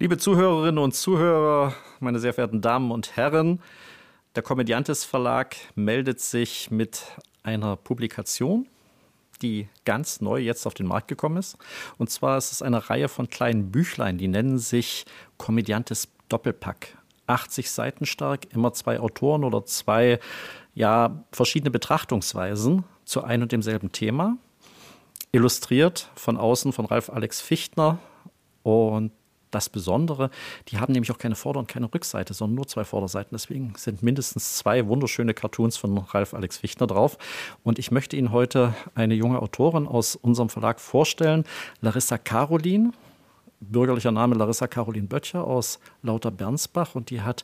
Liebe Zuhörerinnen und Zuhörer, meine sehr verehrten Damen und Herren, der Komödiantes Verlag meldet sich mit einer Publikation, die ganz neu jetzt auf den Markt gekommen ist. Und zwar ist es eine Reihe von kleinen Büchlein, die nennen sich Komödiantes Doppelpack. 80 Seiten stark, immer zwei Autoren oder zwei ja, verschiedene Betrachtungsweisen zu ein und demselben Thema. Illustriert von außen von Ralf Alex Fichtner. Und das Besondere, die haben nämlich auch keine Vorder- und keine Rückseite, sondern nur zwei Vorderseiten. Deswegen sind mindestens zwei wunderschöne Cartoons von Ralf Alex Fichtner drauf. Und ich möchte Ihnen heute eine junge Autorin aus unserem Verlag vorstellen, Larissa Carolin. Bürgerlicher Name Larissa Carolin Böttcher aus Lauter Bernsbach. Und die hat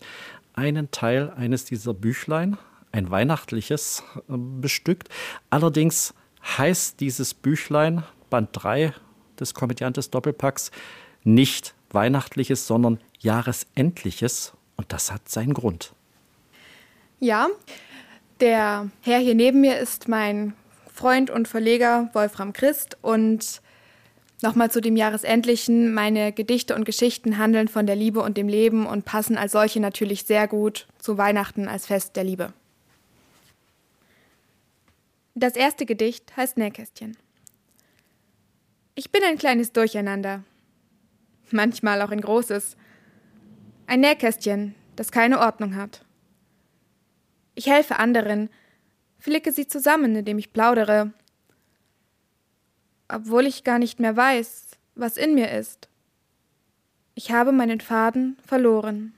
einen Teil eines dieser Büchlein, ein weihnachtliches, äh, bestückt. Allerdings heißt dieses Büchlein, Band 3 des Komödiantes Doppelpacks, nicht Weihnachtliches, sondern Jahresendliches. Und das hat seinen Grund. Ja, der Herr hier neben mir ist mein Freund und Verleger Wolfram Christ. Und nochmal zu dem Jahresendlichen. Meine Gedichte und Geschichten handeln von der Liebe und dem Leben und passen als solche natürlich sehr gut zu Weihnachten als Fest der Liebe. Das erste Gedicht heißt Nähkästchen. Ich bin ein kleines Durcheinander, manchmal auch ein großes. Ein Nähkästchen, das keine Ordnung hat. Ich helfe anderen, flicke sie zusammen, indem ich plaudere, obwohl ich gar nicht mehr weiß, was in mir ist. Ich habe meinen Faden verloren.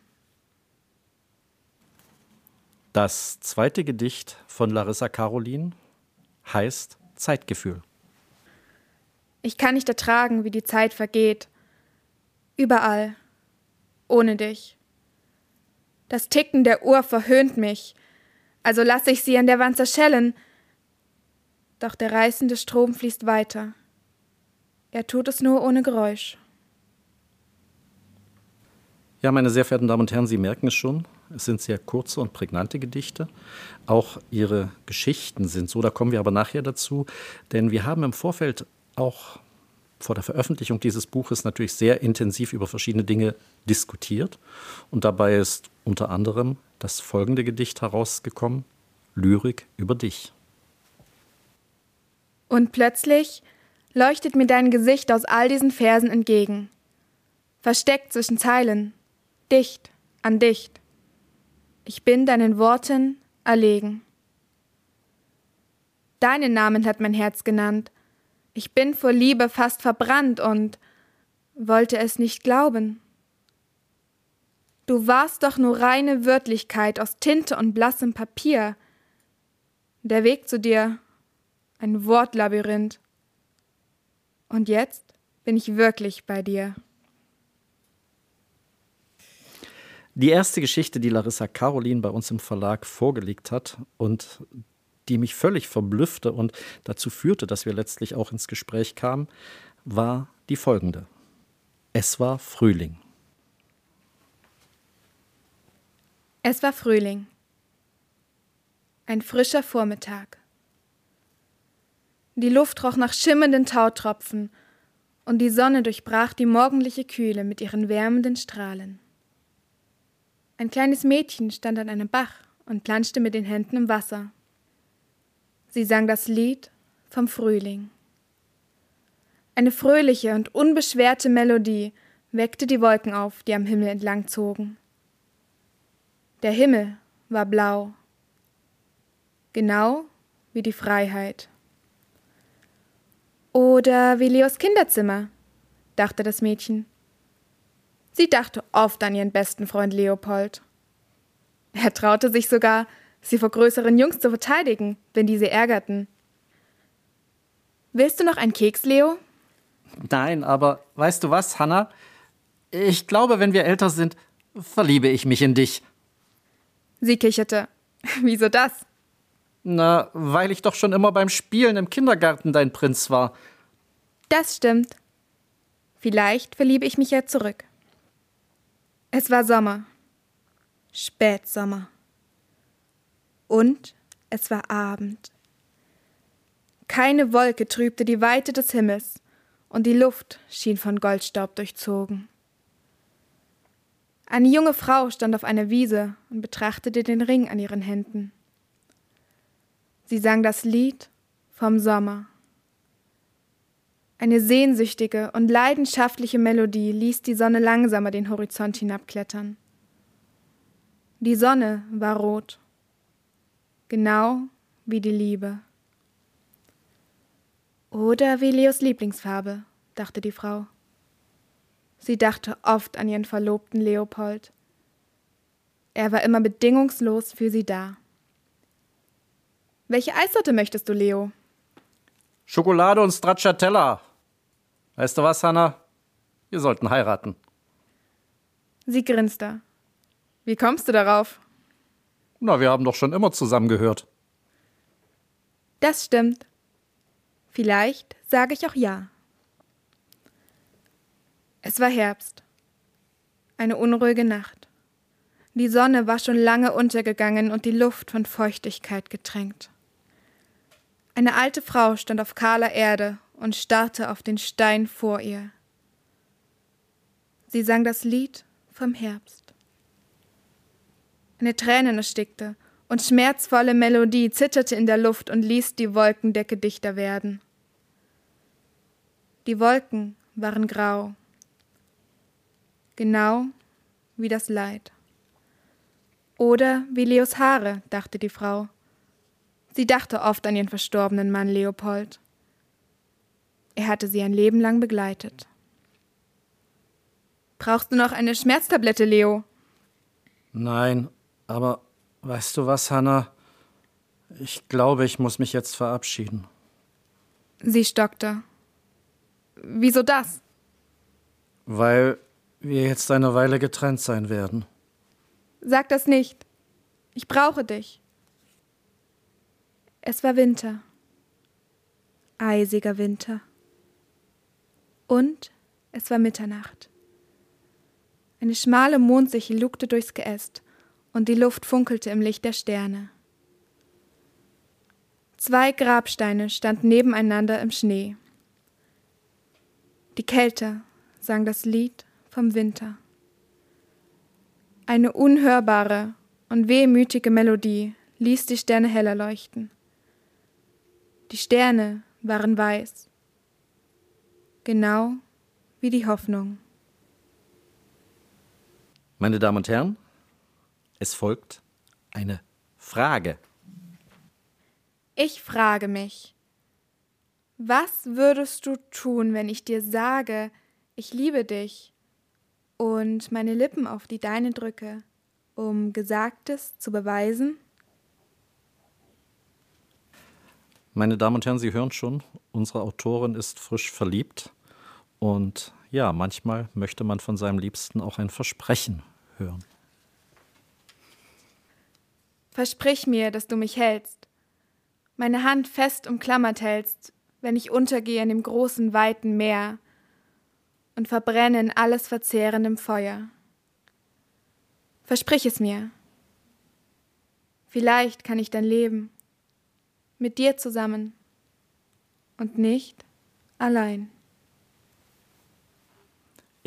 Das zweite Gedicht von Larissa Carolin heißt Zeitgefühl. Ich kann nicht ertragen, wie die Zeit vergeht, Überall. Ohne dich. Das Ticken der Uhr verhöhnt mich, also lasse ich sie an der Wand zerschellen. Doch der reißende Strom fließt weiter. Er tut es nur ohne Geräusch. Ja, meine sehr verehrten Damen und Herren, Sie merken es schon, es sind sehr kurze und prägnante Gedichte. Auch Ihre Geschichten sind so, da kommen wir aber nachher dazu, denn wir haben im Vorfeld auch vor der Veröffentlichung dieses Buches natürlich sehr intensiv über verschiedene Dinge diskutiert. Und dabei ist unter anderem das folgende Gedicht herausgekommen, Lyrik über dich. Und plötzlich leuchtet mir dein Gesicht aus all diesen Versen entgegen, versteckt zwischen Zeilen, dicht an dicht. Ich bin deinen Worten erlegen. Deinen Namen hat mein Herz genannt, ich bin vor Liebe fast verbrannt und wollte es nicht glauben. Du warst doch nur reine Wörtlichkeit aus Tinte und blassem Papier. Der Weg zu dir, ein Wortlabyrinth. Und jetzt bin ich wirklich bei dir. Die erste Geschichte, die Larissa Caroline bei uns im Verlag vorgelegt hat und die mich völlig verblüffte und dazu führte, dass wir letztlich auch ins Gespräch kamen, war die folgende. Es war Frühling. Es war Frühling. Ein frischer Vormittag. Die Luft roch nach schimmernden Tautropfen und die Sonne durchbrach die morgendliche Kühle mit ihren wärmenden Strahlen. Ein kleines Mädchen stand an einem Bach und planschte mit den Händen im Wasser. Sie sang das Lied vom Frühling. Eine fröhliche und unbeschwerte Melodie weckte die Wolken auf, die am Himmel entlang zogen. Der Himmel war blau, genau wie die Freiheit. Oder wie Leos Kinderzimmer, dachte das Mädchen. Sie dachte oft an ihren besten Freund Leopold. Er traute sich sogar, sie vor größeren Jungs zu verteidigen, wenn diese ärgerten. Willst du noch einen Keks, Leo? Nein, aber weißt du was, Hannah? Ich glaube, wenn wir älter sind, verliebe ich mich in dich. Sie kicherte. Wieso das? Na, weil ich doch schon immer beim Spielen im Kindergarten dein Prinz war. Das stimmt. Vielleicht verliebe ich mich ja zurück. Es war Sommer. Spätsommer. Und es war Abend. Keine Wolke trübte die Weite des Himmels, und die Luft schien von Goldstaub durchzogen. Eine junge Frau stand auf einer Wiese und betrachtete den Ring an ihren Händen. Sie sang das Lied vom Sommer. Eine sehnsüchtige und leidenschaftliche Melodie ließ die Sonne langsamer den Horizont hinabklettern. Die Sonne war rot, genau wie die Liebe. Oder wie Leos Lieblingsfarbe, dachte die Frau. Sie dachte oft an ihren Verlobten Leopold. Er war immer bedingungslos für sie da. Welche Eissorte möchtest du, Leo? Schokolade und Stracciatella. Weißt du was, Hanna? Wir sollten heiraten. Sie grinste. Wie kommst du darauf? Na, wir haben doch schon immer zusammengehört. Das stimmt. Vielleicht sage ich auch ja. Es war Herbst. Eine unruhige Nacht. Die Sonne war schon lange untergegangen und die Luft von Feuchtigkeit getränkt. Eine alte Frau stand auf kahler Erde und starrte auf den Stein vor ihr. Sie sang das Lied vom Herbst. Eine Tränen erstickte und schmerzvolle Melodie zitterte in der Luft und ließ die Wolkendecke dichter werden. Die Wolken waren grau Genau wie das Leid. Oder wie Leos Haare, dachte die Frau. Sie dachte oft an ihren verstorbenen Mann Leopold. Er hatte sie ein Leben lang begleitet. Brauchst du noch eine Schmerztablette, Leo? Nein, aber weißt du was, Hannah? Ich glaube, ich muss mich jetzt verabschieden. Sie stockte. Wieso das? Weil wir jetzt eine Weile getrennt sein werden. Sag das nicht. Ich brauche dich. Es war Winter. Eisiger Winter. Und es war Mitternacht. Eine schmale Mondsichel lugte durchs Geäst und die Luft funkelte im Licht der Sterne. Zwei Grabsteine standen nebeneinander im Schnee. Die Kälte sang das Lied vom Winter. Eine unhörbare und wehmütige Melodie ließ die Sterne heller leuchten. Die Sterne waren weiß, genau wie die Hoffnung. Meine Damen und Herren, es folgt eine Frage. Ich frage mich, was würdest du tun, wenn ich dir sage, ich liebe dich? und meine Lippen auf die deine drücke, um Gesagtes zu beweisen? Meine Damen und Herren, Sie hören schon, unsere Autorin ist frisch verliebt und ja, manchmal möchte man von seinem Liebsten auch ein Versprechen hören. Versprich mir, dass du mich hältst, meine Hand fest umklammert hältst, wenn ich untergehe in dem großen, weiten Meer, und verbrenne in alles verzehrendem Feuer. Versprich es mir. Vielleicht kann ich dann leben, mit dir zusammen und nicht allein.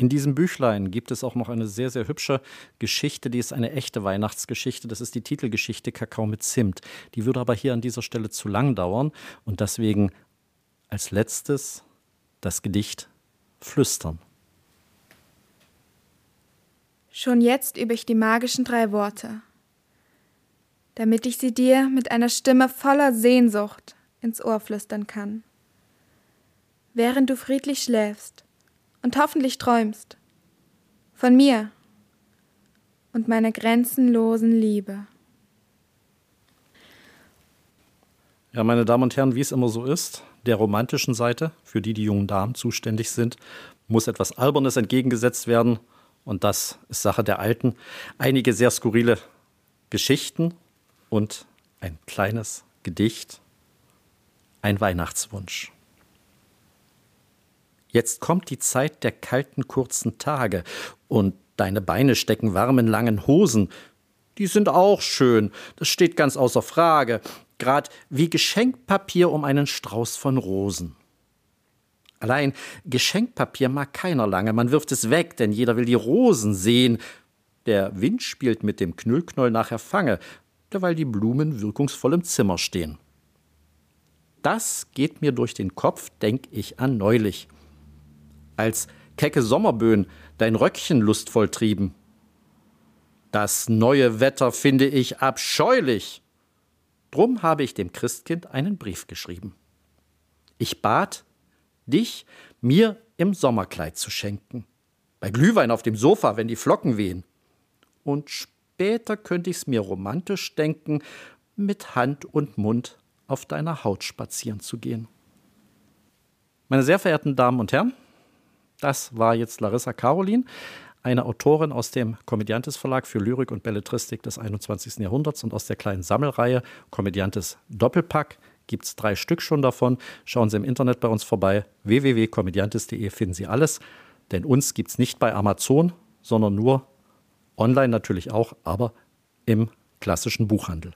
In diesem Büchlein gibt es auch noch eine sehr, sehr hübsche Geschichte, die ist eine echte Weihnachtsgeschichte. Das ist die Titelgeschichte Kakao mit Zimt. Die würde aber hier an dieser Stelle zu lang dauern und deswegen als letztes das Gedicht flüstern. Schon jetzt übe ich die magischen drei Worte, damit ich sie dir mit einer Stimme voller Sehnsucht ins Ohr flüstern kann. Während du friedlich schläfst und hoffentlich träumst von mir und meiner grenzenlosen Liebe. Ja, meine Damen und Herren, wie es immer so ist, der romantischen Seite, für die die jungen Damen zuständig sind, muss etwas Albernes entgegengesetzt werden. Und das ist Sache der Alten. Einige sehr skurrile Geschichten und ein kleines Gedicht, ein Weihnachtswunsch. Jetzt kommt die Zeit der kalten, kurzen Tage und deine Beine stecken warm in langen Hosen. Die sind auch schön, das steht ganz außer Frage, grad wie Geschenkpapier um einen Strauß von Rosen. Allein Geschenkpapier mag keiner lange, man wirft es weg, denn jeder will die Rosen sehen. der Wind spielt mit dem Knüllknoll nachher Fange, derweil die Blumen wirkungsvoll im Zimmer stehen. Das geht mir durch den Kopf, denk ich an neulich. Als kecke Sommerböen dein Röckchen lustvoll trieben. Das neue Wetter finde ich abscheulich. Drum habe ich dem Christkind einen Brief geschrieben. Ich bat, dich mir im Sommerkleid zu schenken. Bei Glühwein auf dem Sofa, wenn die Flocken wehen. Und später könnte ich's mir romantisch denken, mit Hand und Mund auf deiner Haut spazieren zu gehen. Meine sehr verehrten Damen und Herren, das war jetzt Larissa Carolin, eine Autorin aus dem Komödiantes Verlag für Lyrik und Belletristik des 21. Jahrhunderts und aus der kleinen Sammelreihe Komödiantes Doppelpack. Gibt es drei Stück schon davon. Schauen Sie im Internet bei uns vorbei. www.komödiantes.de finden Sie alles. Denn uns gibt es nicht bei Amazon, sondern nur online natürlich auch, aber im klassischen Buchhandel.